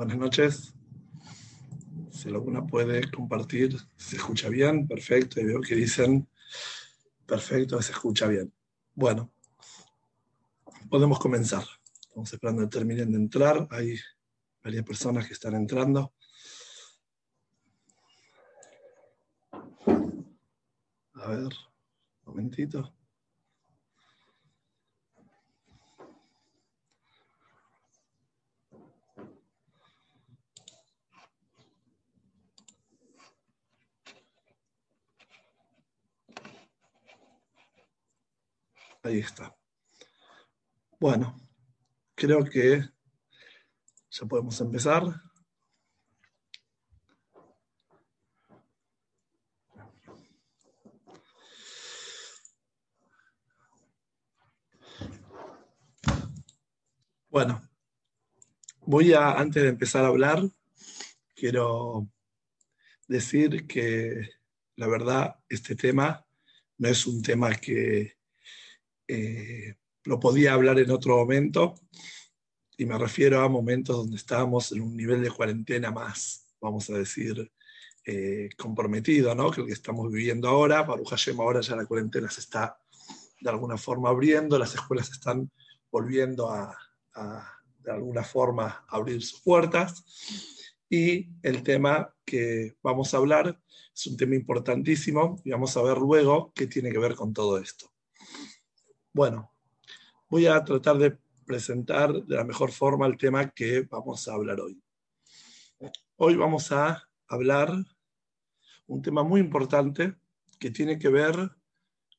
Buenas noches. Si alguna puede compartir, se escucha bien, perfecto. Y veo que dicen, perfecto, se escucha bien. Bueno, podemos comenzar. Estamos esperando que terminen de entrar. Hay varias personas que están entrando. A ver, un momentito. Ahí está. Bueno, creo que ya podemos empezar. Bueno, voy a, antes de empezar a hablar, quiero decir que la verdad este tema no es un tema que eh, lo podía hablar en otro momento, y me refiero a momentos donde estábamos en un nivel de cuarentena más, vamos a decir, eh, comprometido, ¿no? que el que estamos viviendo ahora. Baruch Hashem, ahora ya la cuarentena se está de alguna forma abriendo, las escuelas están volviendo a, a de alguna forma abrir sus puertas. Y el tema que vamos a hablar es un tema importantísimo y vamos a ver luego qué tiene que ver con todo esto. Bueno, voy a tratar de presentar de la mejor forma el tema que vamos a hablar hoy. Hoy vamos a hablar un tema muy importante que tiene que ver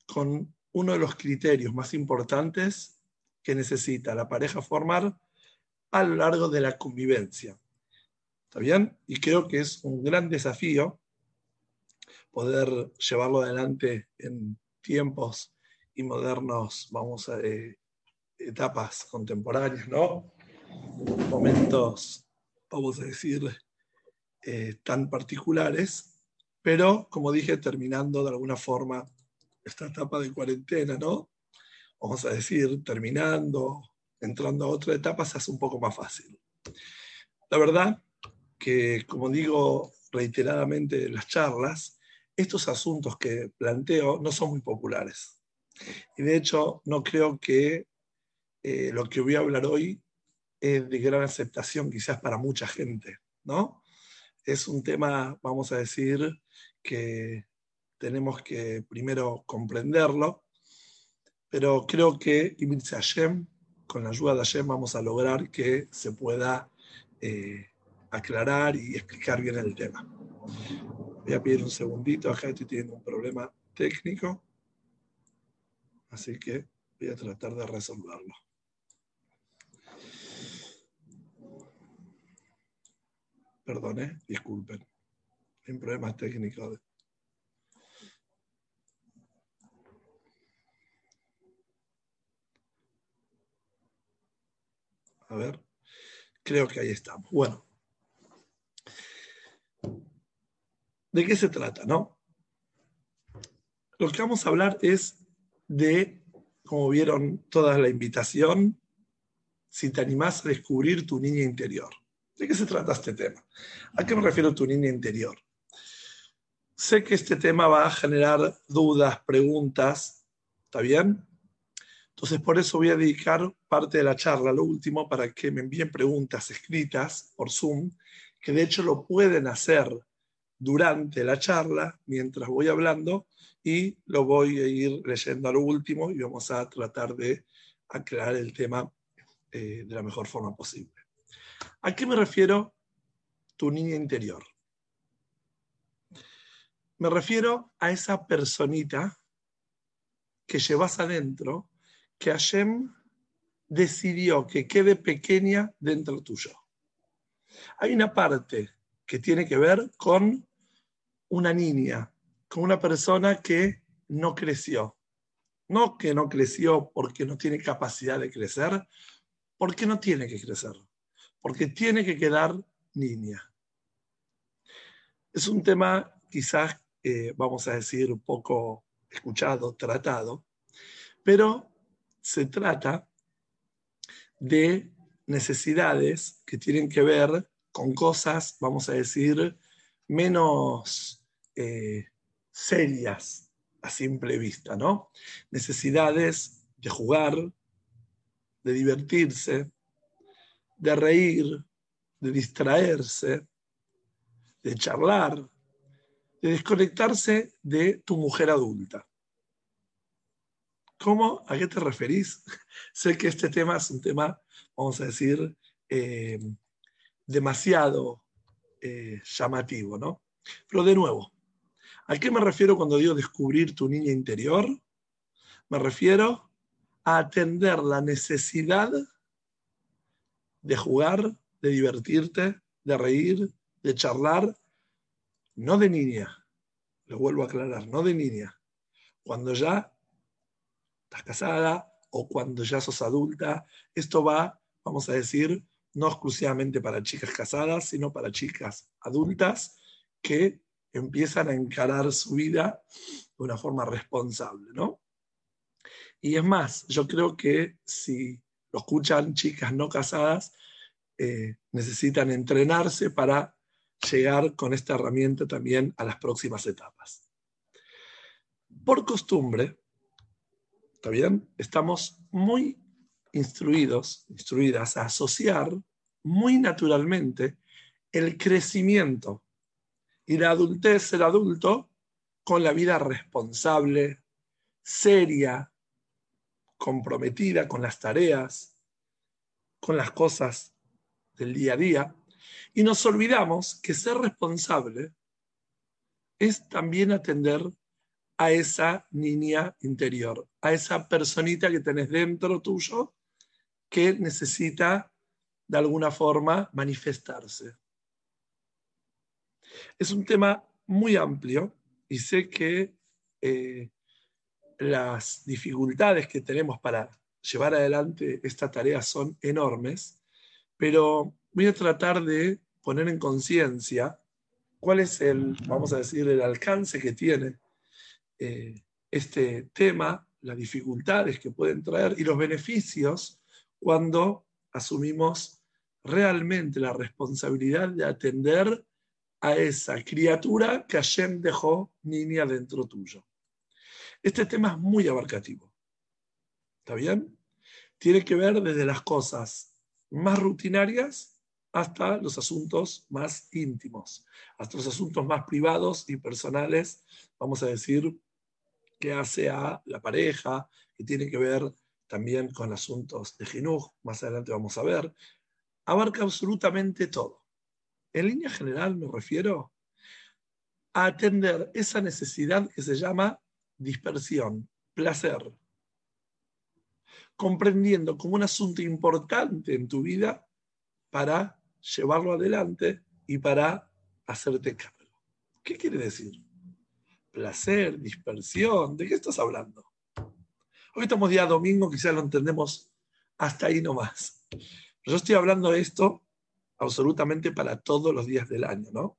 con uno de los criterios más importantes que necesita la pareja formar a lo largo de la convivencia. ¿Está bien? Y creo que es un gran desafío poder llevarlo adelante en tiempos y modernos, vamos a, eh, etapas contemporáneas, ¿no? Momentos, vamos a decir, eh, tan particulares, pero como dije, terminando de alguna forma esta etapa de cuarentena, ¿no? Vamos a decir, terminando, entrando a otra etapa, se hace un poco más fácil. La verdad que, como digo reiteradamente en las charlas, estos asuntos que planteo no son muy populares. Y de hecho, no creo que eh, lo que voy a hablar hoy es de gran aceptación quizás para mucha gente, ¿no? Es un tema, vamos a decir, que tenemos que primero comprenderlo, pero creo que, Hashem, con la ayuda de Hashem, vamos a lograr que se pueda eh, aclarar y explicar bien el tema. Voy a pedir un segundito, acá estoy teniendo un problema técnico. Así que voy a tratar de resolverlo. Perdone, disculpen. Hay problemas técnicos. A ver, creo que ahí estamos. Bueno, ¿de qué se trata, no? Lo que vamos a hablar es de, como vieron toda la invitación, si te animás a descubrir tu niña interior. ¿De qué se trata este tema? ¿A qué me refiero tu niña interior? Sé que este tema va a generar dudas, preguntas, ¿está bien? Entonces por eso voy a dedicar parte de la charla, lo último, para que me envíen preguntas escritas por Zoom, que de hecho lo pueden hacer durante la charla, mientras voy hablando, y lo voy a ir leyendo a lo último y vamos a tratar de aclarar el tema eh, de la mejor forma posible. ¿A qué me refiero tu niña interior? Me refiero a esa personita que llevas adentro, que Hashem decidió que quede pequeña dentro tuyo. Hay una parte que tiene que ver con una niña, con una persona que no creció. No que no creció porque no tiene capacidad de crecer, porque no tiene que crecer, porque tiene que quedar niña. Es un tema quizás, eh, vamos a decir, poco escuchado, tratado, pero se trata de necesidades que tienen que ver con cosas, vamos a decir, menos eh, serias a simple vista, ¿no? Necesidades de jugar, de divertirse, de reír, de distraerse, de charlar, de desconectarse de tu mujer adulta. ¿Cómo? ¿A qué te referís? sé que este tema es un tema, vamos a decir, eh, demasiado eh, llamativo, ¿no? Pero de nuevo, ¿a qué me refiero cuando digo descubrir tu niña interior? Me refiero a atender la necesidad de jugar, de divertirte, de reír, de charlar, no de niña, lo vuelvo a aclarar, no de niña, cuando ya estás casada o cuando ya sos adulta, esto va, vamos a decir, no exclusivamente para chicas casadas, sino para chicas adultas que empiezan a encarar su vida de una forma responsable, ¿no? Y es más, yo creo que si lo escuchan chicas no casadas, eh, necesitan entrenarse para llegar con esta herramienta también a las próximas etapas. Por costumbre, ¿está? Estamos muy instruidos, instruidas a asociar muy naturalmente el crecimiento y la adultez, el adulto, con la vida responsable, seria, comprometida con las tareas, con las cosas del día a día. Y nos olvidamos que ser responsable es también atender a esa niña interior, a esa personita que tenés dentro tuyo que necesita de alguna forma manifestarse. Es un tema muy amplio y sé que eh, las dificultades que tenemos para llevar adelante esta tarea son enormes, pero voy a tratar de poner en conciencia cuál es el, vamos a decir, el alcance que tiene eh, este tema, las dificultades que pueden traer y los beneficios cuando asumimos realmente la responsabilidad de atender a esa criatura que Hashem dejó niña dentro tuyo. Este tema es muy abarcativo. ¿Está bien? Tiene que ver desde las cosas más rutinarias hasta los asuntos más íntimos, hasta los asuntos más privados y personales, vamos a decir, que hace a la pareja, que tiene que ver también con asuntos de Jinuj, más adelante vamos a ver, abarca absolutamente todo. En línea general me refiero a atender esa necesidad que se llama dispersión, placer, comprendiendo como un asunto importante en tu vida para llevarlo adelante y para hacerte cargo. ¿Qué quiere decir? Placer, dispersión, ¿de qué estás hablando? Hoy estamos día domingo, quizás lo entendemos hasta ahí nomás. yo estoy hablando de esto absolutamente para todos los días del año, ¿no?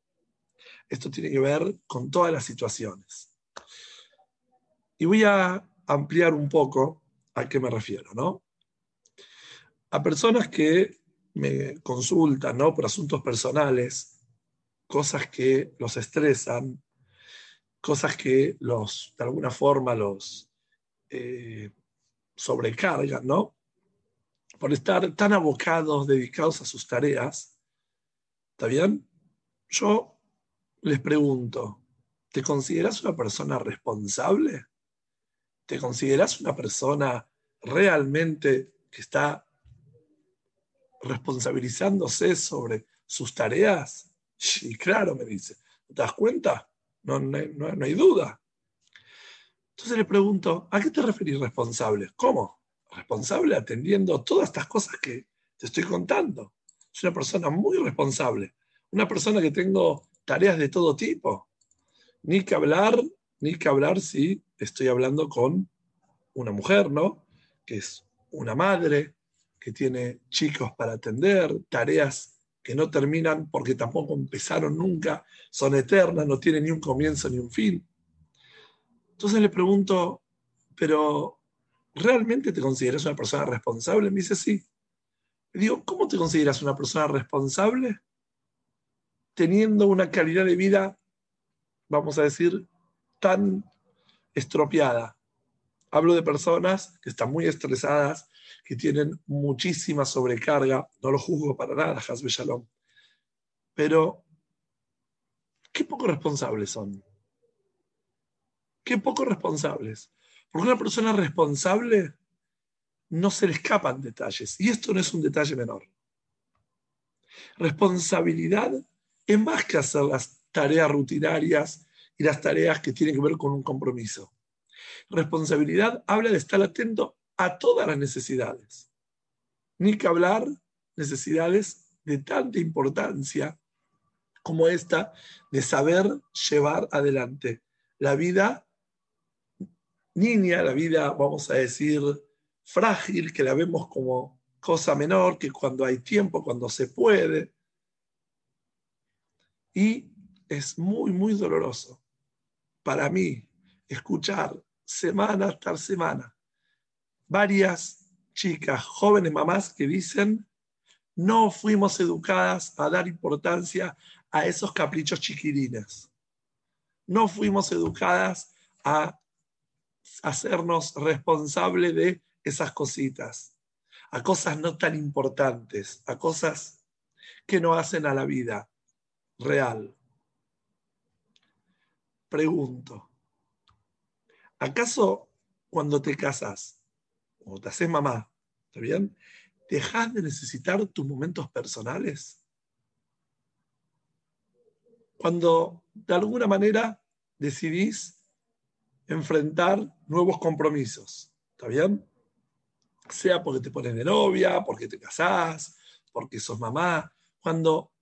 Esto tiene que ver con todas las situaciones. Y voy a ampliar un poco a qué me refiero, ¿no? A personas que me consultan, ¿no? Por asuntos personales, cosas que los estresan, cosas que los, de alguna forma, los, eh, sobrecargan, ¿no? Por estar tan abocados, dedicados a sus tareas. ¿Está bien? Yo les pregunto, ¿te consideras una persona responsable? ¿Te consideras una persona realmente que está responsabilizándose sobre sus tareas? Y claro, me dice, ¿te das cuenta? No, no hay duda. Entonces le pregunto, ¿a qué te referís responsable? ¿Cómo? Responsable atendiendo todas estas cosas que te estoy contando. Soy una persona muy responsable, una persona que tengo tareas de todo tipo. Ni que hablar, ni que hablar si estoy hablando con una mujer, ¿no? Que es una madre, que tiene chicos para atender, tareas que no terminan porque tampoco empezaron nunca, son eternas, no tienen ni un comienzo ni un fin. Entonces le pregunto, pero ¿realmente te consideras una persona responsable? Me dice, sí. Digo, ¿cómo te consideras una persona responsable? teniendo una calidad de vida, vamos a decir, tan estropeada. Hablo de personas que están muy estresadas, que tienen muchísima sobrecarga, no lo juzgo para nada, Hasbe Shalom, pero qué poco responsables son. Qué poco responsables. Porque una persona responsable no se le escapan detalles. Y esto no es un detalle menor. Responsabilidad es más que hacer las tareas rutinarias y las tareas que tienen que ver con un compromiso. Responsabilidad habla de estar atento a todas las necesidades. Ni que hablar necesidades de tanta importancia como esta de saber llevar adelante la vida niña, la vida, vamos a decir, frágil, que la vemos como cosa menor, que cuando hay tiempo, cuando se puede. Y es muy, muy doloroso para mí escuchar semana tras semana varias chicas, jóvenes mamás que dicen, no fuimos educadas a dar importancia a esos caprichos chiquirines. No fuimos educadas a hacernos responsables de esas cositas, a cosas no tan importantes, a cosas que no hacen a la vida real. Pregunto, ¿acaso cuando te casas o te haces mamá, ¿está bien? ¿Dejas de necesitar tus momentos personales? cuando de alguna manera decidís enfrentar nuevos compromisos. ¿Está bien? Sea porque te pones de novia, porque te casás, porque sos mamá. Cuando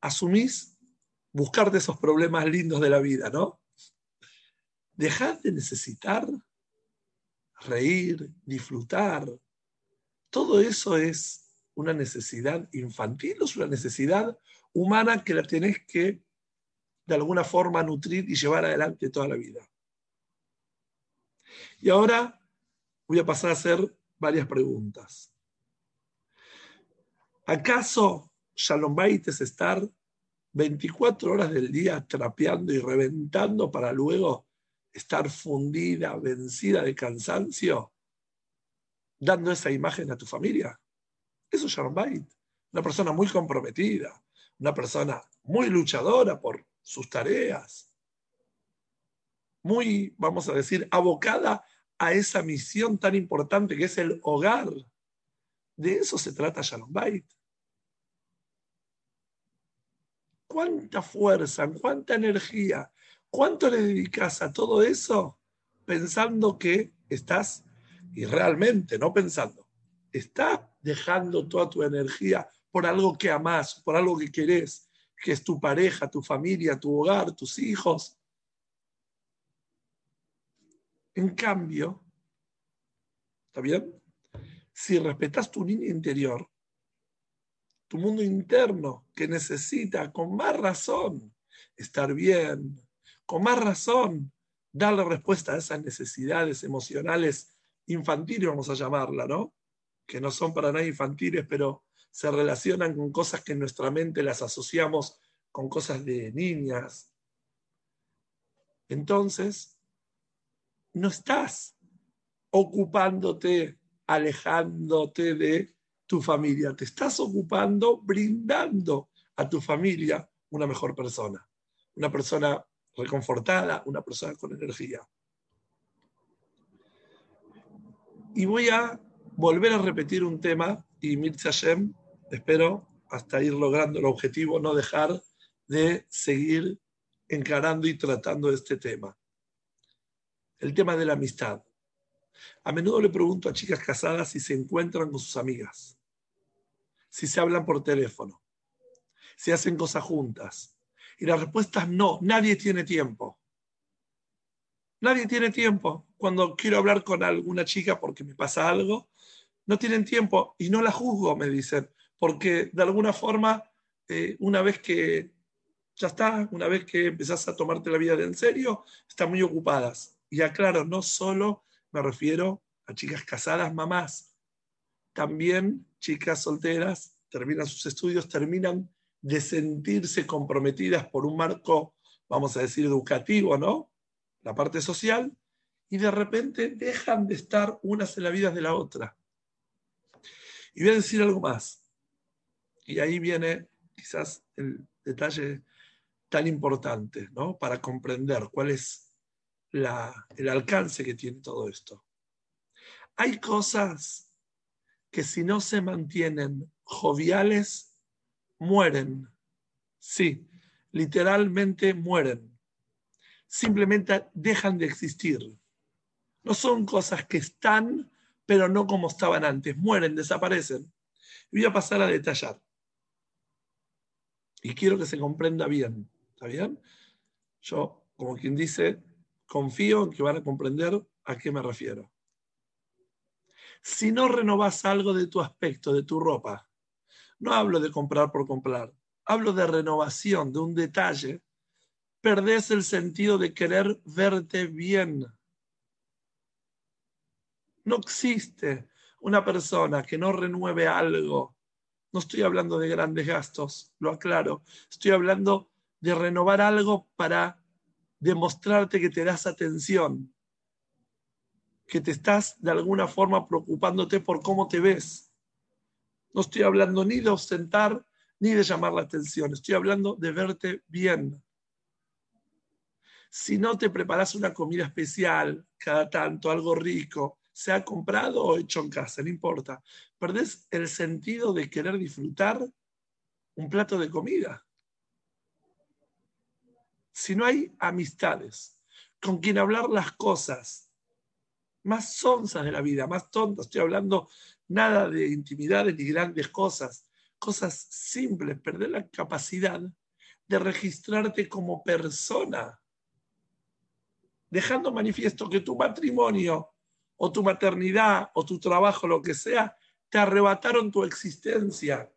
asumís buscarte esos problemas lindos de la vida, ¿no? Dejad de necesitar reír, disfrutar. Todo eso es una necesidad infantil o es una necesidad humana que la tenés que de alguna forma nutrir y llevar adelante toda la vida. Y ahora voy a pasar a hacer varias preguntas. ¿Acaso Shalom Bait es estar 24 horas del día trapeando y reventando para luego estar fundida, vencida de cansancio, dando esa imagen a tu familia? Eso es Shalom Bait. Una persona muy comprometida, una persona muy luchadora por sus tareas, muy, vamos a decir, abocada a esa misión tan importante que es el hogar. De eso se trata Shalom Bait. ¿Cuánta fuerza, cuánta energía, cuánto le dedicas a todo eso pensando que estás, y realmente no pensando, estás dejando toda tu energía por algo que amas, por algo que querés, que es tu pareja, tu familia, tu hogar, tus hijos. En cambio, ¿está bien? Si respetas tu niña interior, tu mundo interno, que necesita con más razón estar bien, con más razón darle respuesta a esas necesidades emocionales infantiles, vamos a llamarla, ¿no? Que no son para nada infantiles, pero se relacionan con cosas que en nuestra mente las asociamos con cosas de niñas. Entonces, no estás ocupándote, alejándote de tu familia, te estás ocupando, brindando a tu familia una mejor persona, una persona reconfortada, una persona con energía. Y voy a volver a repetir un tema y Mirza Shem espero hasta ir logrando el objetivo, no dejar de seguir encarando y tratando este tema. El tema de la amistad. A menudo le pregunto a chicas casadas si se encuentran con sus amigas, si se hablan por teléfono, si hacen cosas juntas. Y la respuesta es no, nadie tiene tiempo. Nadie tiene tiempo. Cuando quiero hablar con alguna chica porque me pasa algo, no tienen tiempo y no la juzgo, me dicen porque de alguna forma, eh, una vez que ya está, una vez que empezás a tomarte la vida en serio, están muy ocupadas. Y aclaro, no solo me refiero a chicas casadas, mamás, también chicas solteras terminan sus estudios, terminan de sentirse comprometidas por un marco, vamos a decir, educativo, ¿no? La parte social, y de repente dejan de estar unas en la vida de la otra. Y voy a decir algo más. Y ahí viene quizás el detalle tan importante, ¿no? Para comprender cuál es el alcance que tiene todo esto. Hay cosas que si no se mantienen joviales, mueren. Sí, literalmente mueren. Simplemente dejan de existir. No son cosas que están, pero no como estaban antes. Mueren, desaparecen. voy a pasar a detallar. Y quiero que se comprenda bien. ¿Está bien? Yo, como quien dice, confío en que van a comprender a qué me refiero. Si no renovas algo de tu aspecto, de tu ropa, no hablo de comprar por comprar, hablo de renovación, de un detalle, perdés el sentido de querer verte bien. No existe una persona que no renueve algo. No estoy hablando de grandes gastos, lo aclaro. Estoy hablando de renovar algo para demostrarte que te das atención, que te estás de alguna forma preocupándote por cómo te ves. No estoy hablando ni de ostentar ni de llamar la atención, estoy hablando de verte bien. Si no te preparas una comida especial cada tanto, algo rico, sea comprado o hecho en casa, no importa. Perdés el sentido de querer disfrutar un plato de comida. Si no hay amistades con quien hablar las cosas más sonzas de la vida, más tontas, estoy hablando nada de intimidades ni grandes cosas, cosas simples, perder la capacidad de registrarte como persona, dejando manifiesto que tu matrimonio o tu maternidad o tu trabajo, lo que sea, te arrebataron tu existencia.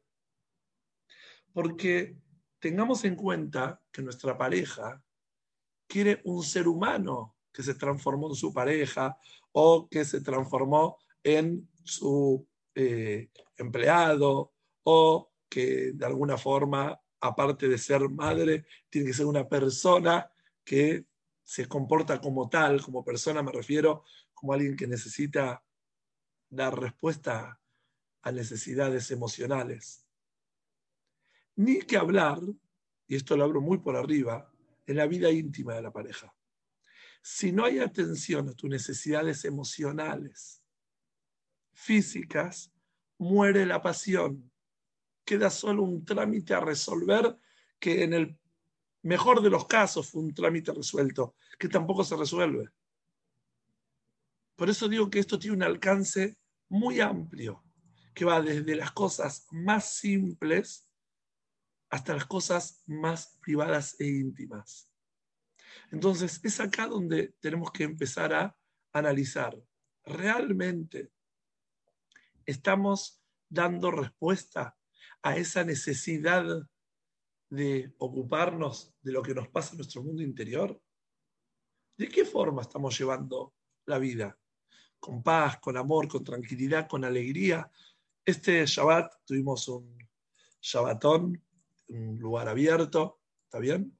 Porque tengamos en cuenta que nuestra pareja quiere un ser humano que se transformó en su pareja o que se transformó en su eh, empleado o que de alguna forma, aparte de ser madre, tiene que ser una persona que se comporta como tal, como persona me refiero, como alguien que necesita dar respuesta a necesidades emocionales. Ni que hablar, y esto lo hablo muy por arriba, en la vida íntima de la pareja. Si no hay atención a tus necesidades emocionales, físicas, muere la pasión. Queda solo un trámite a resolver que en el mejor de los casos fue un trámite resuelto, que tampoco se resuelve. Por eso digo que esto tiene un alcance muy amplio, que va desde las cosas más simples hasta las cosas más privadas e íntimas. Entonces, es acá donde tenemos que empezar a analizar. ¿Realmente estamos dando respuesta a esa necesidad de ocuparnos de lo que nos pasa en nuestro mundo interior? ¿De qué forma estamos llevando la vida? con paz, con amor, con tranquilidad, con alegría. Este Shabbat tuvimos un Shabbatón, un lugar abierto, ¿está bien?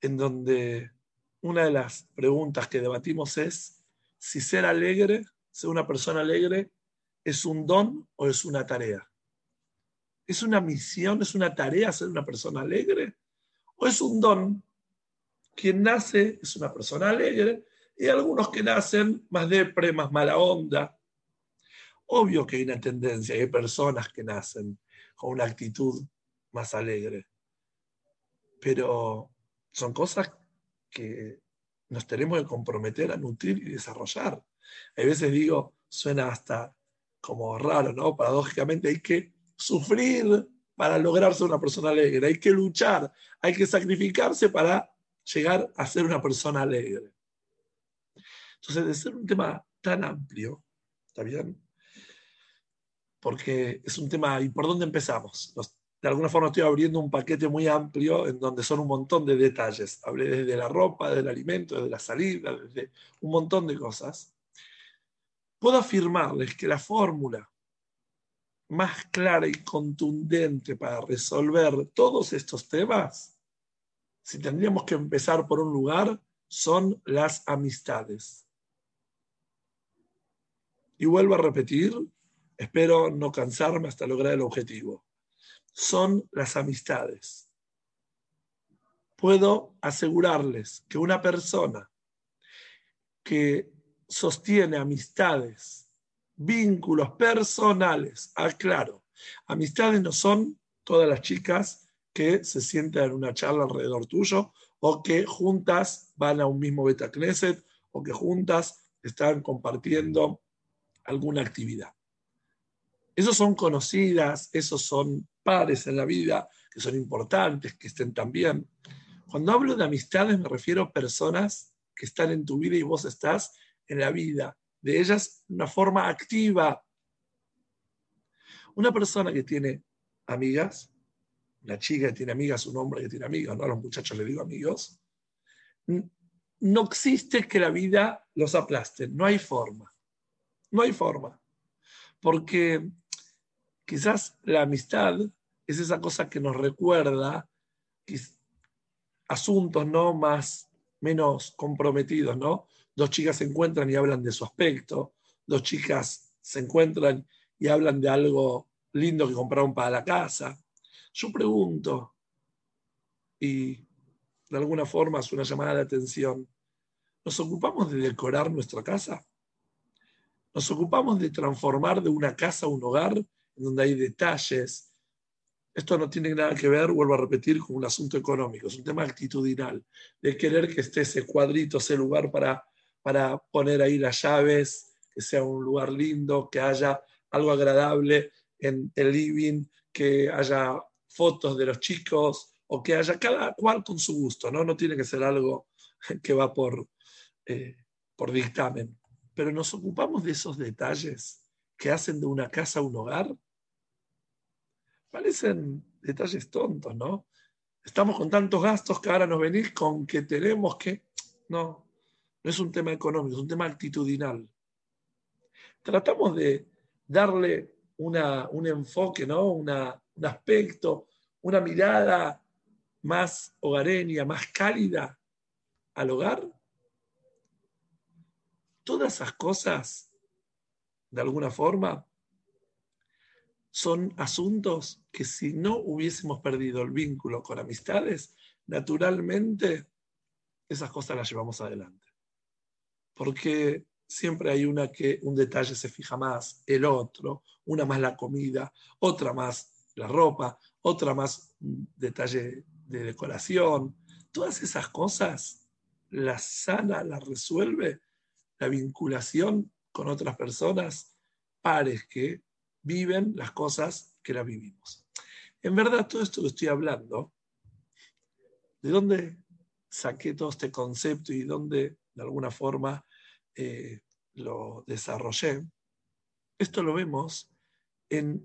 En donde una de las preguntas que debatimos es si ser alegre, ser una persona alegre, es un don o es una tarea. ¿Es una misión, es una tarea ser una persona alegre? ¿O es un don? Quien nace es una persona alegre y algunos que nacen más depre, más mala onda. Obvio que hay una tendencia, hay personas que nacen con una actitud más alegre, pero son cosas que nos tenemos que comprometer a nutrir y desarrollar. A veces digo, suena hasta como raro, ¿no? Paradójicamente hay que sufrir para lograr ser una persona alegre, hay que luchar, hay que sacrificarse para llegar a ser una persona alegre. Entonces, de ser un tema tan amplio, ¿está bien? Porque es un tema, ¿y por dónde empezamos? De alguna forma estoy abriendo un paquete muy amplio en donde son un montón de detalles. Hablé desde la ropa, del alimento, desde la salida, desde un montón de cosas. Puedo afirmarles que la fórmula más clara y contundente para resolver todos estos temas, si tendríamos que empezar por un lugar, son las amistades. Y vuelvo a repetir, espero no cansarme hasta lograr el objetivo. Son las amistades. Puedo asegurarles que una persona que sostiene amistades, vínculos personales, aclaro, amistades no son todas las chicas que se sientan en una charla alrededor tuyo o que juntas van a un mismo Beta Knesset o que juntas están compartiendo alguna actividad. Esos son conocidas, esos son pares en la vida, que son importantes, que estén también. Cuando hablo de amistades me refiero a personas que están en tu vida y vos estás en la vida. De ellas de una forma activa. Una persona que tiene amigas, una chica que tiene amigas, un hombre que tiene amigas, no a los muchachos les digo amigos, no existe que la vida los aplaste, no hay forma, no hay forma, porque quizás la amistad es esa cosa que nos recuerda asuntos no más menos comprometidos, ¿no? Dos chicas se encuentran y hablan de su aspecto, dos chicas se encuentran y hablan de algo lindo que compraron para la casa. Yo pregunto, y de alguna forma es una llamada de atención, ¿nos ocupamos de decorar nuestra casa? ¿Nos ocupamos de transformar de una casa un hogar donde hay detalles, esto no tiene nada que ver, vuelvo a repetir, con un asunto económico, es un tema actitudinal, de querer que esté ese cuadrito, ese lugar para, para poner ahí las llaves, que sea un lugar lindo, que haya algo agradable en el living, que haya fotos de los chicos o que haya cada cual con su gusto, ¿no? No tiene que ser algo que va por, eh, por dictamen. Pero nos ocupamos de esos detalles que hacen de una casa un hogar Parecen detalles tontos, ¿no? Estamos con tantos gastos que ahora nos venís con que tenemos que... No, no es un tema económico, es un tema actitudinal. Tratamos de darle una, un enfoque, ¿no? Un aspecto, una mirada más hogareña, más cálida al hogar. Todas esas cosas, de alguna forma, son asuntos que si no hubiésemos perdido el vínculo con amistades, naturalmente esas cosas las llevamos adelante. Porque siempre hay una que un detalle se fija más, el otro, una más la comida, otra más la ropa, otra más un detalle de decoración. Todas esas cosas las sana, las resuelve la vinculación con otras personas, pares que viven las cosas que las vivimos. En verdad, todo esto que estoy hablando, ¿de dónde saqué todo este concepto y dónde de alguna forma eh, lo desarrollé? Esto lo vemos en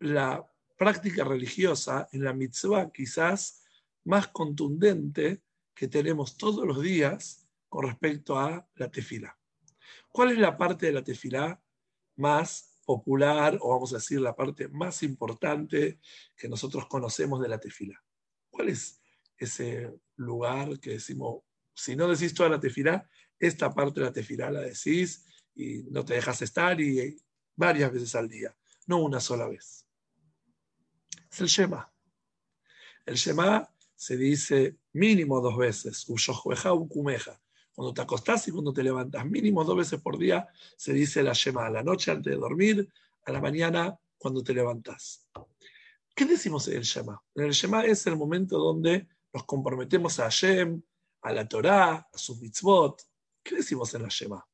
la práctica religiosa, en la mitzvah quizás más contundente que tenemos todos los días con respecto a la tefila. ¿Cuál es la parte de la tefila más popular, o vamos a decir la parte más importante que nosotros conocemos de la tefila. ¿Cuál es ese lugar que decimos, si no decís toda la tefila, esta parte de la tefila la decís y no te dejas estar y varias veces al día, no una sola vez? Es el Shema. El Shema se dice mínimo dos veces, ukumeja, cuando te acostás y cuando te levantas, mínimo dos veces por día, se dice la Shema, a la noche antes de dormir, a la mañana cuando te levantás. ¿Qué decimos en el Shema? En el Shema es el momento donde nos comprometemos a Hashem, a la Torá, a sus mitzvot. ¿Qué decimos en la Shema?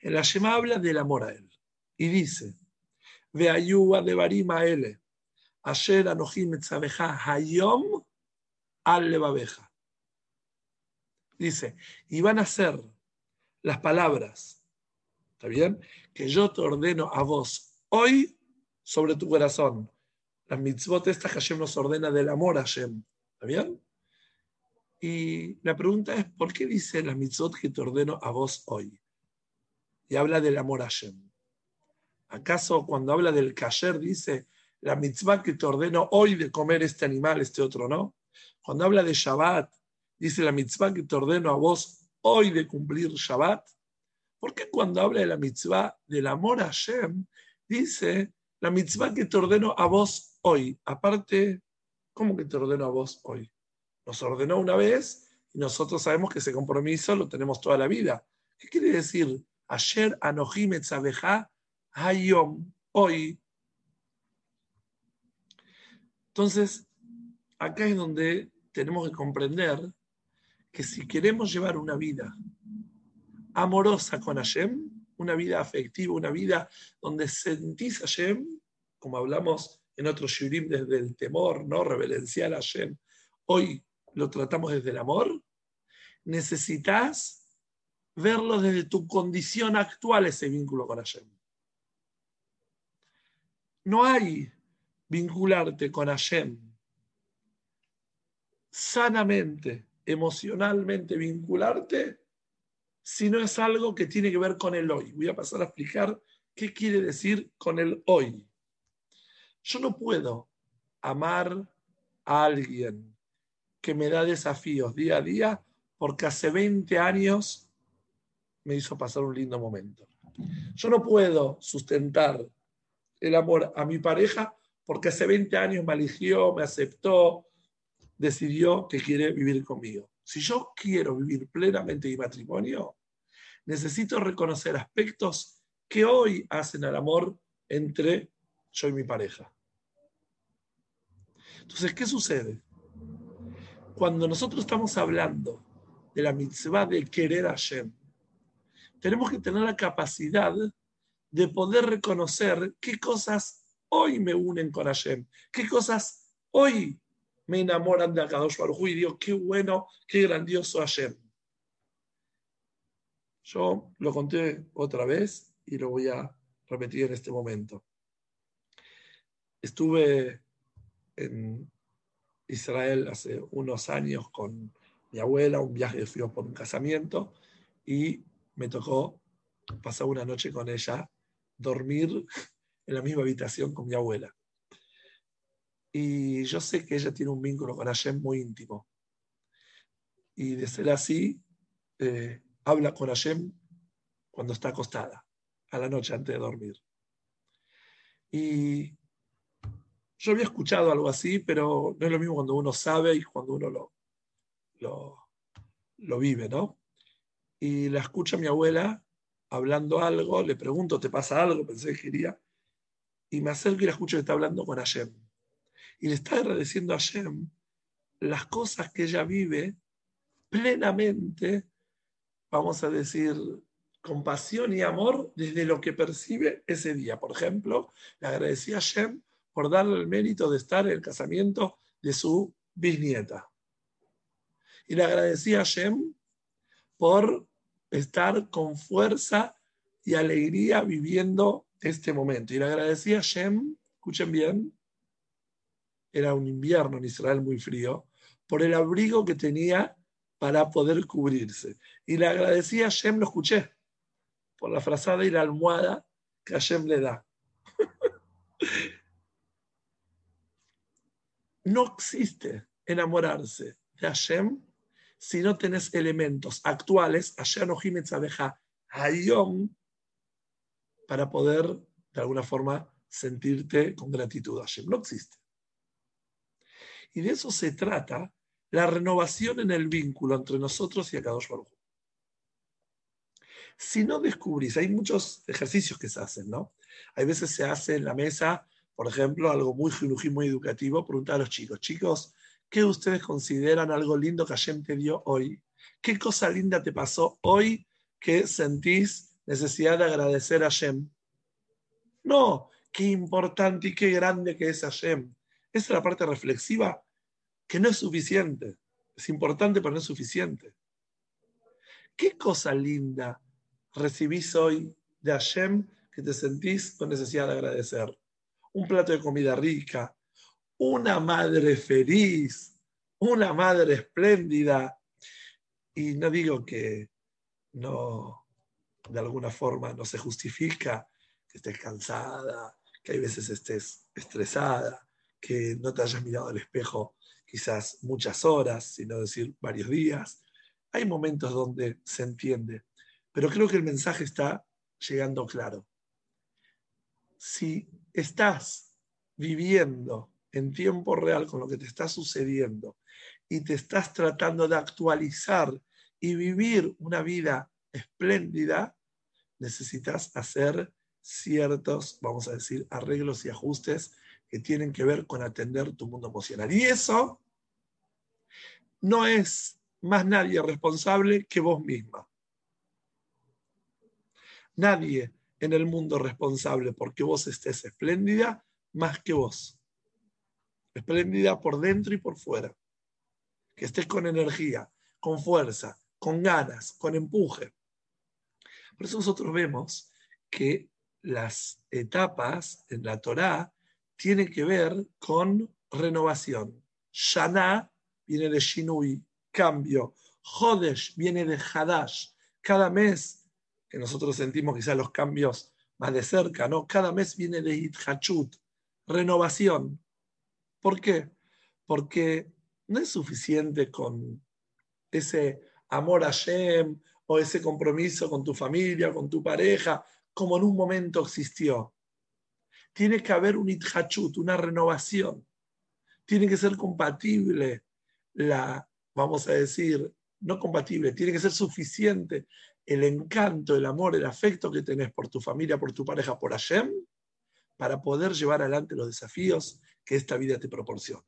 En la Shema habla del amor a él y dice, Ve ayuba de barima ele, ayer etzabeja hayom al levabeja. Dice, y van a ser las palabras, ¿está bien? Que yo te ordeno a vos hoy sobre tu corazón. Las mitzvot estas que Hashem nos ordena del amor a Hashem, ¿está bien? Y la pregunta es, ¿por qué dice las mitzvot que te ordeno a vos hoy? Y habla del amor a Hashem. ¿Acaso cuando habla del kasher dice la mitzvah que te ordeno hoy de comer este animal, este otro no? Cuando habla de Shabbat, dice la mitzvah que te ordeno a vos hoy de cumplir Shabbat. ¿Por qué cuando habla de la mitzvah del amor a Hashem, dice la mitzvah que te ordeno a vos hoy? Aparte, ¿cómo que te ordeno a vos hoy? Nos ordenó una vez y nosotros sabemos que ese compromiso lo tenemos toda la vida. ¿Qué quiere decir? Ayer Anohim Etzabeja Hayom, hoy. Entonces, acá es donde tenemos que comprender que si queremos llevar una vida amorosa con Hashem, una vida afectiva, una vida donde sentís a Hashem, como hablamos en otros shurim desde el temor, ¿no? Reverencial a Hashem, hoy lo tratamos desde el amor, necesitas verlo desde tu condición actual, ese vínculo con Hashem. No hay vincularte con Hashem sanamente, emocionalmente vincularte, si no es algo que tiene que ver con el hoy. Voy a pasar a explicar qué quiere decir con el hoy. Yo no puedo amar a alguien que me da desafíos día a día porque hace 20 años me hizo pasar un lindo momento. Yo no puedo sustentar el amor a mi pareja porque hace 20 años me eligió, me aceptó, decidió que quiere vivir conmigo. Si yo quiero vivir plenamente mi matrimonio, necesito reconocer aspectos que hoy hacen al amor entre yo y mi pareja. Entonces, ¿qué sucede? Cuando nosotros estamos hablando de la mitzvah de querer a Hashem, tenemos que tener la capacidad de poder reconocer qué cosas hoy me unen con Hashem, qué cosas hoy me enamoran de Akadosh y digo, qué bueno, qué grandioso Hashem. Yo lo conté otra vez y lo voy a repetir en este momento. Estuve en Israel hace unos años con mi abuela, un viaje que fuimos por un casamiento y me tocó pasar una noche con ella dormir en la misma habitación con mi abuela. Y yo sé que ella tiene un vínculo con Hashem muy íntimo. Y de ser así, eh, habla con Hashem cuando está acostada, a la noche antes de dormir. Y yo había escuchado algo así, pero no es lo mismo cuando uno sabe y cuando uno lo, lo, lo vive, ¿no? Y la escucha mi abuela hablando algo, le pregunto, ¿te pasa algo? Pensé que quería. Y me acerco y la escucho que está hablando con Hashem. Y le está agradeciendo a Hashem las cosas que ella vive plenamente, vamos a decir, con pasión y amor desde lo que percibe ese día. Por ejemplo, le agradecía a Hashem por darle el mérito de estar en el casamiento de su bisnieta. Y le agradecía a Hashem por estar con fuerza y alegría viviendo este momento. Y le agradecía a Shem, escuchen bien, era un invierno en Israel muy frío, por el abrigo que tenía para poder cubrirse. Y le agradecía a Shem, lo escuché, por la frazada y la almohada que Hashem le da. no existe enamorarse de Hashem si no tenés elementos actuales, ayer no abeja hayom, para poder de alguna forma sentirte con gratitud a Hashem. No existe. Y de eso se trata la renovación en el vínculo entre nosotros y Akadosh Baruj. Si no descubrís, hay muchos ejercicios que se hacen, ¿no? Hay veces se hace en la mesa, por ejemplo, algo muy muy educativo, preguntar a los chicos, chicos, ¿Qué ustedes consideran algo lindo que Hashem te dio hoy? ¿Qué cosa linda te pasó hoy que sentís necesidad de agradecer a Hashem? No, qué importante y qué grande que es Hashem. Esa es la parte reflexiva que no es suficiente. Es importante, pero no es suficiente. ¿Qué cosa linda recibís hoy de Hashem que te sentís con necesidad de agradecer? Un plato de comida rica, una madre feliz, una madre espléndida. Y no digo que no, de alguna forma, no se justifica que estés cansada, que hay veces estés estresada, que no te hayas mirado al espejo quizás muchas horas, sino decir varios días. Hay momentos donde se entiende, pero creo que el mensaje está llegando claro. Si estás viviendo en tiempo real con lo que te está sucediendo y te estás tratando de actualizar y vivir una vida espléndida, necesitas hacer ciertos, vamos a decir, arreglos y ajustes que tienen que ver con atender tu mundo emocional. Y eso no es más nadie responsable que vos misma. Nadie en el mundo responsable porque vos estés espléndida más que vos. Espléndida por dentro y por fuera. Que estés con energía, con fuerza, con ganas, con empuje. Por eso nosotros vemos que las etapas en la Torá tienen que ver con renovación. Shana viene de Shinui, cambio. Hodesh viene de Hadash. Cada mes, que nosotros sentimos quizás los cambios más de cerca, ¿no? Cada mes viene de Itchachut, renovación. ¿Por qué? Porque no es suficiente con ese amor a Shem o ese compromiso con tu familia, con tu pareja, como en un momento existió. Tiene que haber un itchachut, una renovación. Tiene que ser compatible la, vamos a decir, no compatible, tiene que ser suficiente el encanto, el amor, el afecto que tenés por tu familia, por tu pareja, por Hashem, para poder llevar adelante los desafíos que esta vida te proporciona.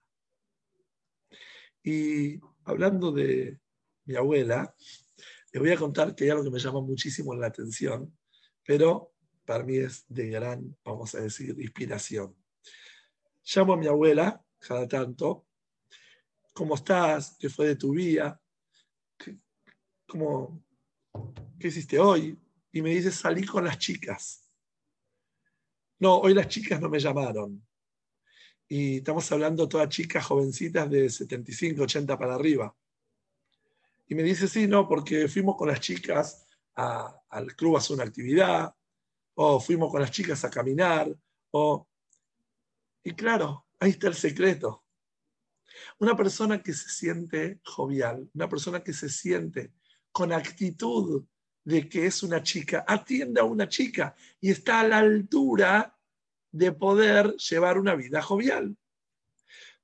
Y hablando de mi abuela, le voy a contar que hay algo que me llama muchísimo la atención, pero para mí es de gran, vamos a decir, inspiración. Llamo a mi abuela cada tanto, ¿cómo estás? ¿Qué fue de tu vida? ¿Qué, cómo, ¿Qué hiciste hoy? Y me dice, salí con las chicas. No, hoy las chicas no me llamaron. Y estamos hablando todas chicas jovencitas de 75, 80 para arriba. Y me dice, sí, no, porque fuimos con las chicas al club a hacer una actividad, o fuimos con las chicas a caminar, o... Y claro, ahí está el secreto. Una persona que se siente jovial, una persona que se siente con actitud de que es una chica, atiende a una chica y está a la altura de poder llevar una vida jovial.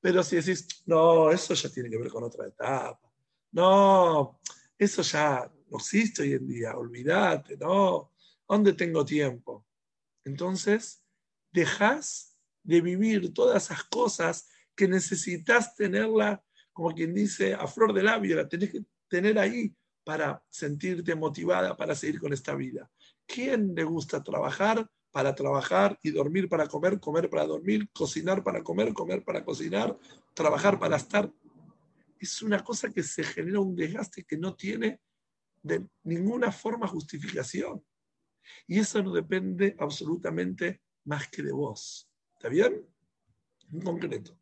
Pero si decís, no, eso ya tiene que ver con otra etapa, no, eso ya no existe hoy en día, olvídate, no, ¿dónde tengo tiempo? Entonces, dejas de vivir todas esas cosas que necesitas tenerla, como quien dice, a flor de labio, la tenés que tener ahí para sentirte motivada para seguir con esta vida. ¿Quién le gusta trabajar para trabajar y dormir para comer, comer para dormir, cocinar para comer, comer para cocinar, trabajar para estar? es una cosa que se genera un desgaste que no tiene de ninguna forma justificación. Y eso no depende absolutamente más que de vos. ¿Está bien? En concreto.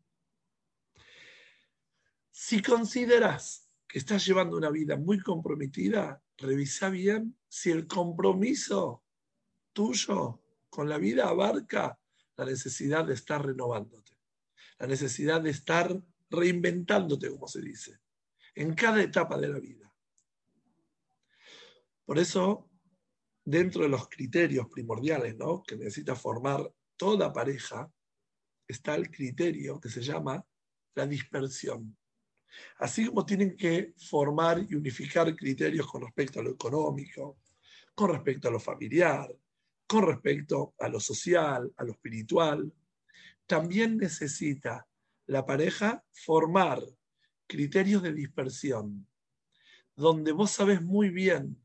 Si consideras que estás llevando una vida muy comprometida, revisa bien si el compromiso tuyo con la vida abarca la necesidad de estar renovándote, la necesidad de estar reinventándote, como se dice, en cada etapa de la vida. Por eso, dentro de los criterios primordiales ¿no? que necesita formar toda pareja, está el criterio que se llama la dispersión. Así como tienen que formar y unificar criterios con respecto a lo económico, con respecto a lo familiar, con respecto a lo social, a lo espiritual, también necesita la pareja formar criterios de dispersión, donde vos sabes muy bien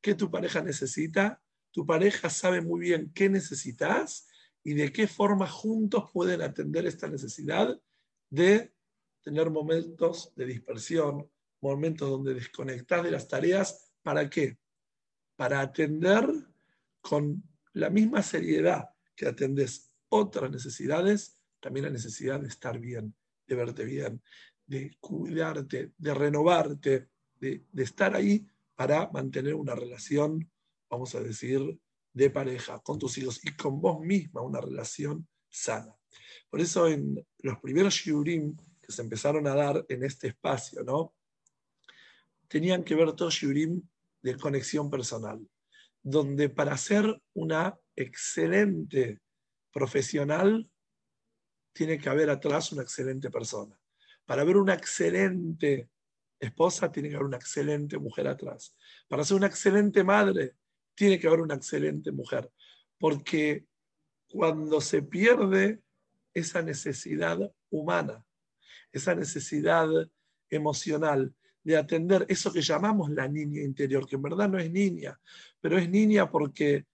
qué tu pareja necesita, tu pareja sabe muy bien qué necesitas y de qué forma juntos pueden atender esta necesidad de tener momentos de dispersión, momentos donde desconectas de las tareas. ¿Para qué? Para atender con la misma seriedad que atendes otras necesidades, también la necesidad de estar bien, de verte bien, de cuidarte, de renovarte, de, estar ahí para mantener una relación, vamos a decir, de pareja, con tus hijos y con vos misma una relación sana. Por eso en los primeros shiurim que se empezaron a dar en este espacio, ¿no? Tenían que ver todos shiurim de conexión personal, donde para ser una excelente profesional tiene que haber atrás una excelente persona. Para ver una excelente esposa tiene que haber una excelente mujer atrás. Para ser una excelente madre tiene que haber una excelente mujer. Porque cuando se pierde esa necesidad humana, esa necesidad emocional de atender eso que llamamos la niña interior, que en verdad no es niña, pero es niña porque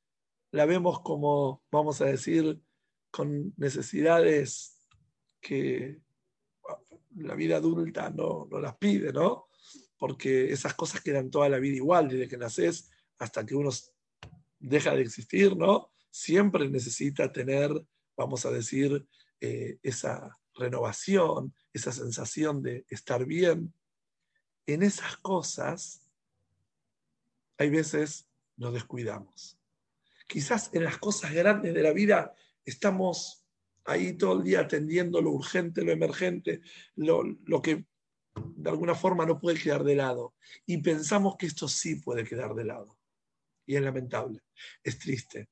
la vemos como, vamos a decir, con necesidades que la vida adulta no, no las pide, ¿no? Porque esas cosas quedan toda la vida igual, desde que naces hasta que uno deja de existir, ¿no? Siempre necesita tener, vamos a decir, eh, esa renovación, esa sensación de estar bien. En esas cosas, hay veces nos descuidamos. Quizás en las cosas grandes de la vida estamos ahí todo el día atendiendo lo urgente, lo emergente, lo, lo que de alguna forma no puede quedar de lado. Y pensamos que esto sí puede quedar de lado. Y es lamentable, es triste.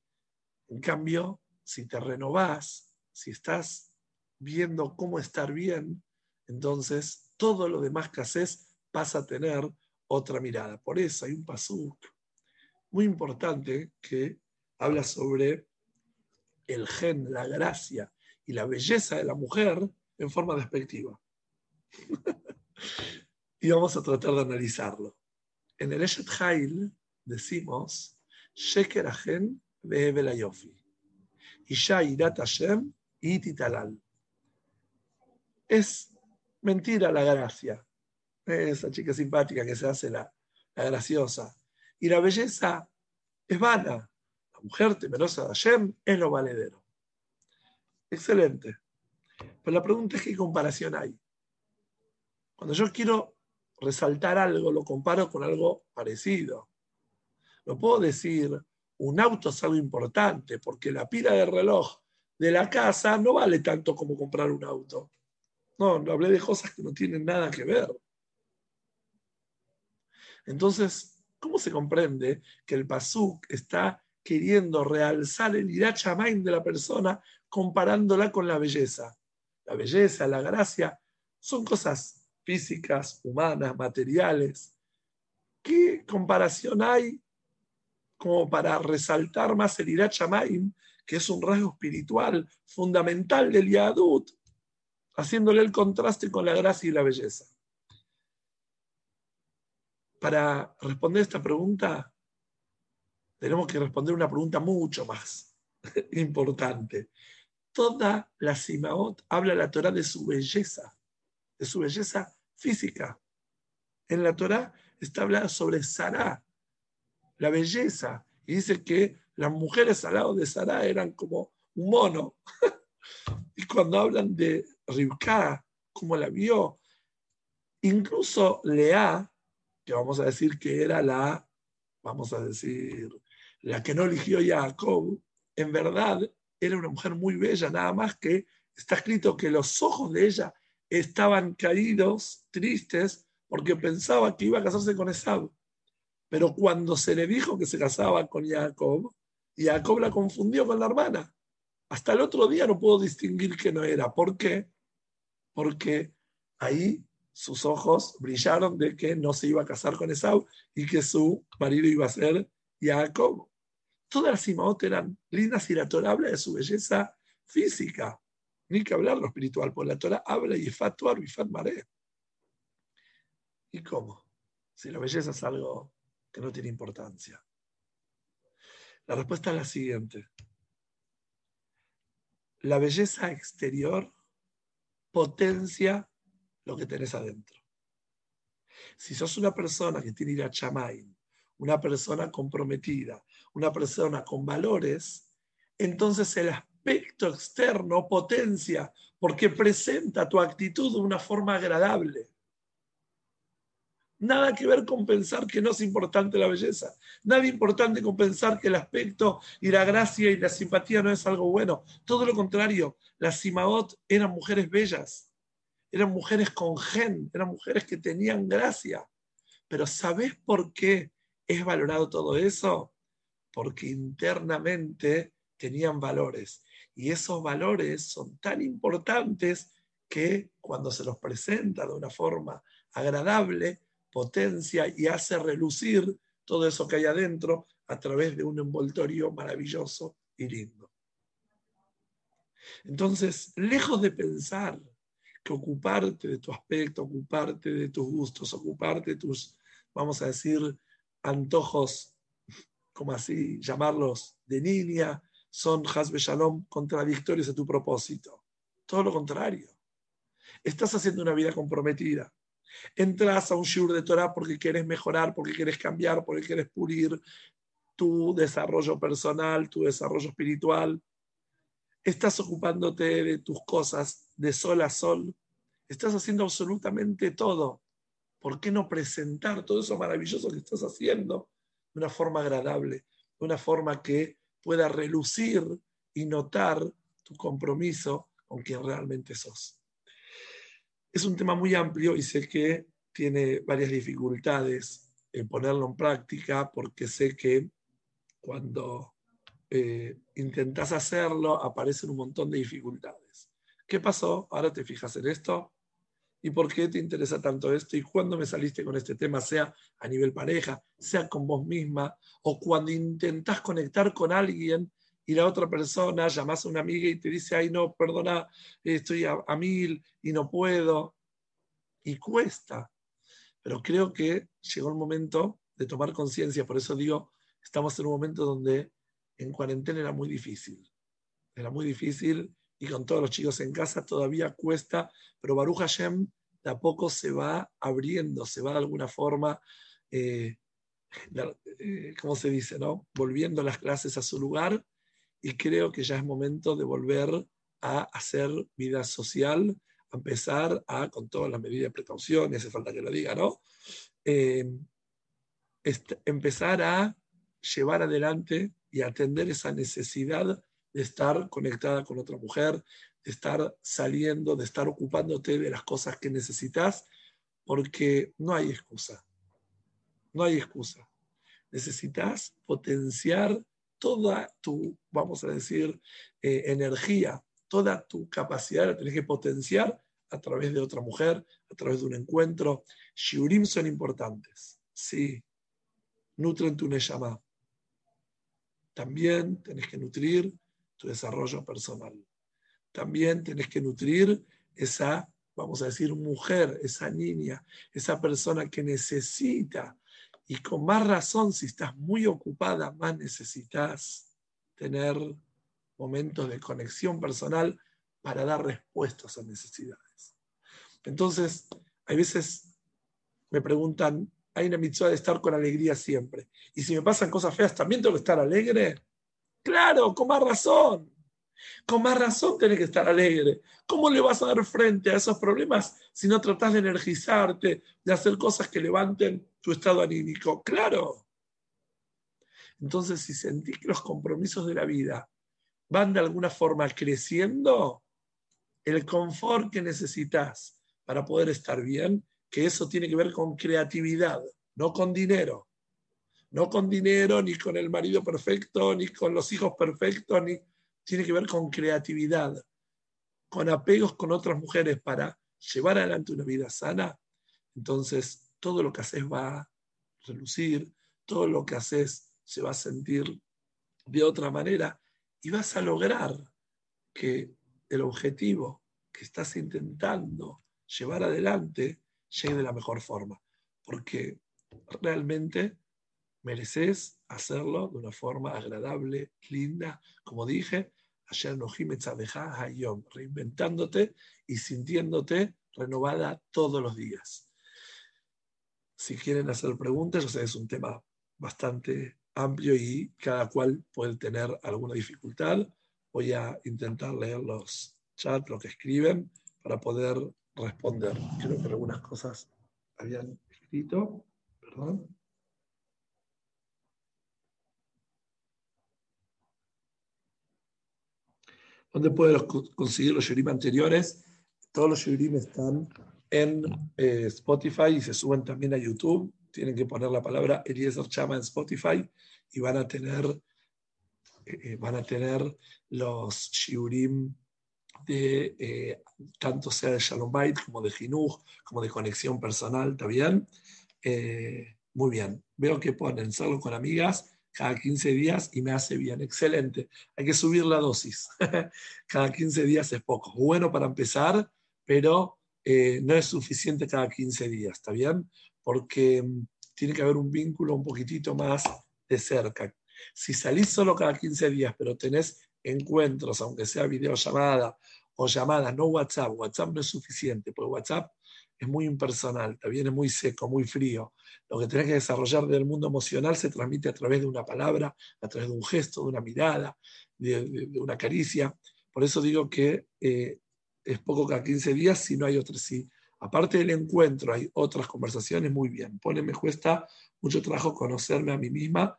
En cambio, si te renovás, si estás viendo cómo estar bien, entonces todo lo demás que haces pasa a tener otra mirada. Por eso hay un pasuk muy importante que habla sobre el gen, la gracia y la belleza de la mujer en forma despectiva. y vamos a tratar de analizarlo. En el Eshet Hail decimos, Sheker Agen Behebel Yofi. Isha Irat Hashem. Es mentira la gracia. Esa chica simpática que se hace la, la graciosa. Y la belleza es vana. La mujer temerosa de Hashem es lo valedero. Excelente. Pero la pregunta es qué comparación hay. Cuando yo quiero resaltar algo, lo comparo con algo parecido. No puedo decir, un auto es algo importante, porque la pila de reloj de la casa no vale tanto como comprar un auto. No, no hablé de cosas que no tienen nada que ver. Entonces, ¿cómo se comprende que el Pasuk está queriendo realzar el irachamain de la persona comparándola con la belleza. La belleza, la gracia, son cosas físicas, humanas, materiales. ¿Qué comparación hay como para resaltar más el Irachamaim, que es un rasgo espiritual fundamental del Yadut, haciéndole el contraste con la gracia y la belleza? Para responder esta pregunta, tenemos que responder una pregunta mucho más importante toda la Simaot habla la Torah de su belleza, de su belleza física. En la Torah está hablando sobre Sarah, la belleza, y dice que las mujeres al lado de Sarah eran como un mono. y cuando hablan de Rivka, como la vio, incluso Lea, que vamos a decir que era la, vamos a decir, la que no eligió Jacob, en verdad era una mujer muy bella, nada más que está escrito que los ojos de ella estaban caídos, tristes, porque pensaba que iba a casarse con Esau. Pero cuando se le dijo que se casaba con Jacob, Jacob la confundió con la hermana. Hasta el otro día no pudo distinguir que no era. ¿Por qué? Porque ahí sus ojos brillaron de que no se iba a casar con Esau y que su marido iba a ser Jacob. Todas las Simaot eran lindas y la Torah habla de su belleza física. Ni que hablar lo espiritual, porque la Torah habla y fatuar y Maré. ¿Y cómo? Si la belleza es algo que no tiene importancia. La respuesta es la siguiente. La belleza exterior potencia lo que tenés adentro. Si sos una persona que tiene ira chamain, una persona comprometida, una persona con valores, entonces el aspecto externo potencia porque presenta tu actitud de una forma agradable. Nada que ver con pensar que no es importante la belleza. Nada importante con pensar que el aspecto y la gracia y la simpatía no es algo bueno. Todo lo contrario, las Simaot eran mujeres bellas, eran mujeres con gen, eran mujeres que tenían gracia. Pero ¿sabes por qué es valorado todo eso? Porque internamente tenían valores. Y esos valores son tan importantes que cuando se los presenta de una forma agradable, potencia y hace relucir todo eso que hay adentro a través de un envoltorio maravilloso y lindo. Entonces, lejos de pensar que ocuparte de tu aspecto, ocuparte de tus gustos, ocuparte de tus, vamos a decir, antojos, como así llamarlos, de niña, son Hasbe Shalom contradictorios a tu propósito. Todo lo contrario. Estás haciendo una vida comprometida. Entras a un shiur de Torah porque quieres mejorar, porque quieres cambiar, porque quieres pulir tu desarrollo personal, tu desarrollo espiritual. Estás ocupándote de tus cosas de sol a sol. Estás haciendo absolutamente todo. ¿Por qué no presentar todo eso maravilloso que estás haciendo de una forma agradable, de una forma que pueda relucir y notar tu compromiso con quien realmente sos? Es un tema muy amplio y sé que tiene varias dificultades en ponerlo en práctica porque sé que cuando eh, intentas hacerlo aparecen un montón de dificultades. ¿Qué pasó? Ahora te fijas en esto. ¿Y por qué te interesa tanto esto? ¿Y cuándo me saliste con este tema? Sea a nivel pareja, sea con vos misma, o cuando intentás conectar con alguien y la otra persona llamas a una amiga y te dice, ay no, perdona, estoy a, mil y no puedo. Y cuesta. Pero creo que llegó el momento de tomar conciencia. Por eso digo, estamos en un momento donde en cuarentena era muy difícil. Era muy difícil y con todos los chicos en casa todavía cuesta, pero Baruch Hashem de a poco se va abriendo, se va de alguna forma, eh, eh, ¿cómo se dice? No? Volviendo las clases a su lugar y creo que ya es momento de volver a hacer vida social, empezar a, con todas las medidas de precaución, y hace falta que lo diga, ¿no? Eh, empezar a llevar adelante y atender esa necesidad de estar conectada con otra mujer, de estar saliendo, de estar ocupándote de las cosas que necesitas, porque no hay excusa. No hay excusa. Necesitas potenciar toda tu, vamos a decir, eh, energía, toda tu capacidad la tenés que potenciar a través de otra mujer, a través de un encuentro. Shiurim son importantes, sí. Nutren tu Neshama. También tenés que nutrir tu desarrollo personal. También tenés que nutrir esa, vamos a decir, mujer, esa niña, esa persona que necesita y con más razón, si estás muy ocupada, más necesitas tener momentos de conexión personal para dar respuestas a necesidades. Entonces, hay veces me preguntan, hay una mitzvah de estar con alegría siempre. Y si me pasan cosas feas, ¿también tengo que estar alegre? Claro, con más razón. Con más razón tenés que estar alegre. ¿Cómo le vas a dar frente a esos problemas si no tratás de energizarte, de hacer cosas que levanten tu estado anímico? Claro. Entonces, si sentís que los compromisos de la vida van de alguna forma creciendo, el confort que necesitas para poder estar bien, que eso tiene que ver con creatividad, no con dinero. No con dinero, ni con el marido perfecto, ni con los hijos perfectos, ni tiene que ver con creatividad, con apegos con otras mujeres para llevar adelante una vida sana, entonces todo lo que haces va a relucir, todo lo que haces se va a sentir de otra manera y vas a lograr que el objetivo que estás intentando llevar adelante llegue de la mejor forma, porque realmente mereces hacerlo de una forma agradable, linda, como dije, ayer Hayom, reinventándote y sintiéndote renovada todos los días. Si quieren hacer preguntas, yo es un tema bastante amplio y cada cual puede tener alguna dificultad. Voy a intentar leer los chats, lo que escriben, para poder responder. Creo que algunas cosas habían escrito, perdón. ¿Dónde puedes conseguir los Shurim anteriores? Todos los Shurim están en eh, Spotify y se suben también a YouTube. Tienen que poner la palabra Eliezer Chama en Spotify y van a tener, eh, eh, van a tener los Shurim de tanto sea de Shalom Bait como de Jinuj, como de conexión personal, ¿está bien? muy bien. Veo que ponen salgo con amigas cada 15 días y me hace bien. Excelente. Hay que subir la dosis. cada 15 días es poco. Bueno para empezar, pero eh, no es suficiente cada 15 días, ¿está bien? Porque mm, tiene que haber un vínculo un poquitito más de cerca. Si salís solo cada 15 días, pero tenés encuentros, aunque sea videollamada o llamada, no WhatsApp, WhatsApp no es suficiente, porque WhatsApp es muy impersonal, también es muy seco, muy frío. Lo que tenés que desarrollar del mundo emocional se transmite a través de una palabra, a través de un gesto, de una mirada, de, una caricia. Por eso digo que eh, es poco cada 15 días si no hay otros. sí. Aparte del encuentro, hay otras conversaciones, muy bien. Pone, me cuesta mucho trabajo conocerme a mí misma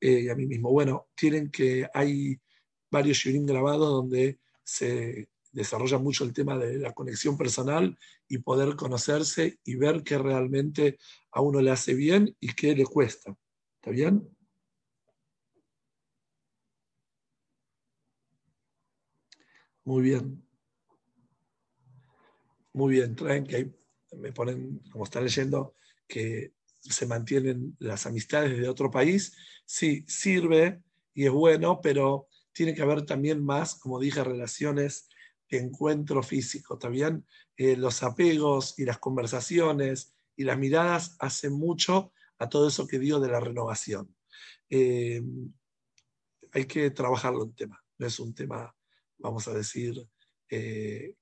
eh, y a mí mismo. Bueno, tienen que, hay varios shirin grabados donde se desarrolla mucho el tema de la conexión personal y poder conocerse y ver qué realmente a uno le hace bien y qué le cuesta. ¿Está bien? Muy bien. Muy bien, traen que me ponen, como están leyendo, que se mantienen las amistades de otro país. Sí, sirve y es bueno, pero tiene que haber también más, como dije, relaciones encuentro físico, ¿también? Eh, los apegos y las conversaciones y las miradas hacen mucho a todo eso que digo de la renovación. Eh, hay que trabajarlo en tema, no es un tema, vamos a decir, eh,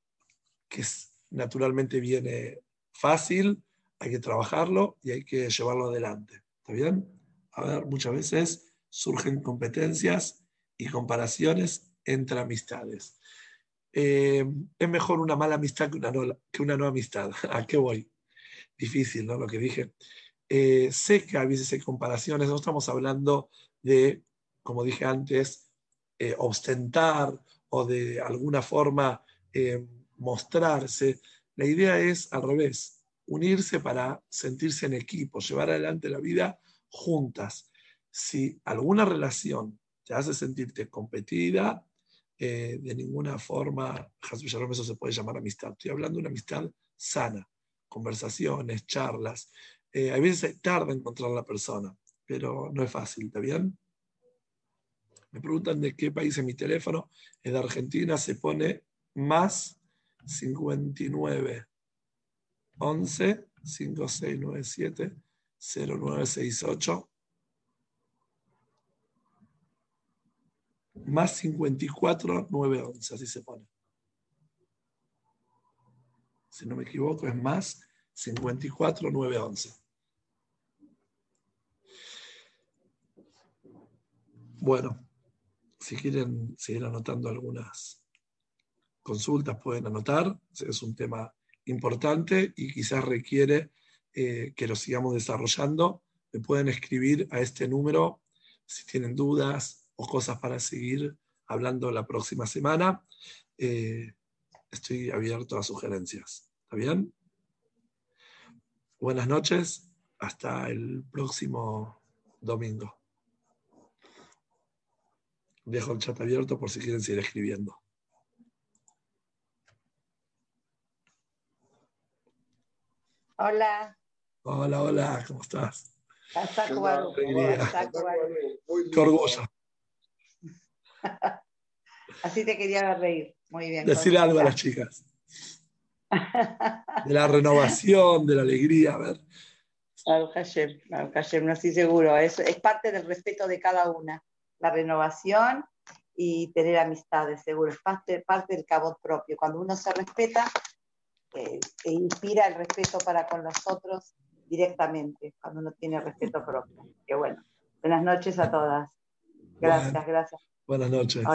que naturalmente viene fácil, hay que trabajarlo y hay que llevarlo adelante. ¿Está bien? A ver, muchas veces surgen competencias y comparaciones entre amistades. Eh, es mejor una mala amistad que una, no, que una amistad. ¿A qué voy? Difícil, ¿no? Lo que dije. Eh, sé que a veces hay comparaciones, no estamos hablando de, como dije antes, eh, ostentar o de alguna forma mostrarse. La idea es al revés, unirse para sentirse en equipo, llevar adelante la vida juntas. Si alguna relación te hace sentirte competida, eh, de ninguna forma, eso se puede llamar amistad. Estoy hablando de una amistad sana, conversaciones, charlas. Eh, a veces tarda en encontrar a la persona, pero no es fácil, ¿está bien? Me preguntan de qué país es mi teléfono. De Argentina, se pone más 59 11 5697 0968 más 54 911, así se pone. Si no me equivoco, es más 54 911. Bueno, si quieren seguir anotando algunas consultas, pueden anotar. Es un tema importante y quizás requiere eh, que lo sigamos desarrollando. Me pueden escribir a este número si tienen dudas, cosas para seguir hablando la próxima semana, eh, estoy abierto a sugerencias. ¿Está bien? Buenas noches. Hasta el próximo domingo. Dejo el chat abierto por si quieren seguir escribiendo. Hola. Hola, hola, ¿cómo estás? Qué orgullo. Así te quería reír. Muy bien. Decir algo a las chicas. De la renovación, de la alegría, a ver. Al Hashem, al Hashem, no estoy seguro. Es, es parte del respeto de cada una. La renovación y tener amistades, seguro. Es parte, parte del cabot propio. Cuando uno se respeta, eh, e inspira el respeto para con los otros directamente, cuando uno tiene respeto propio. Qué bueno. Buenas noches a todas. Gracias, gracias. Buenas noches.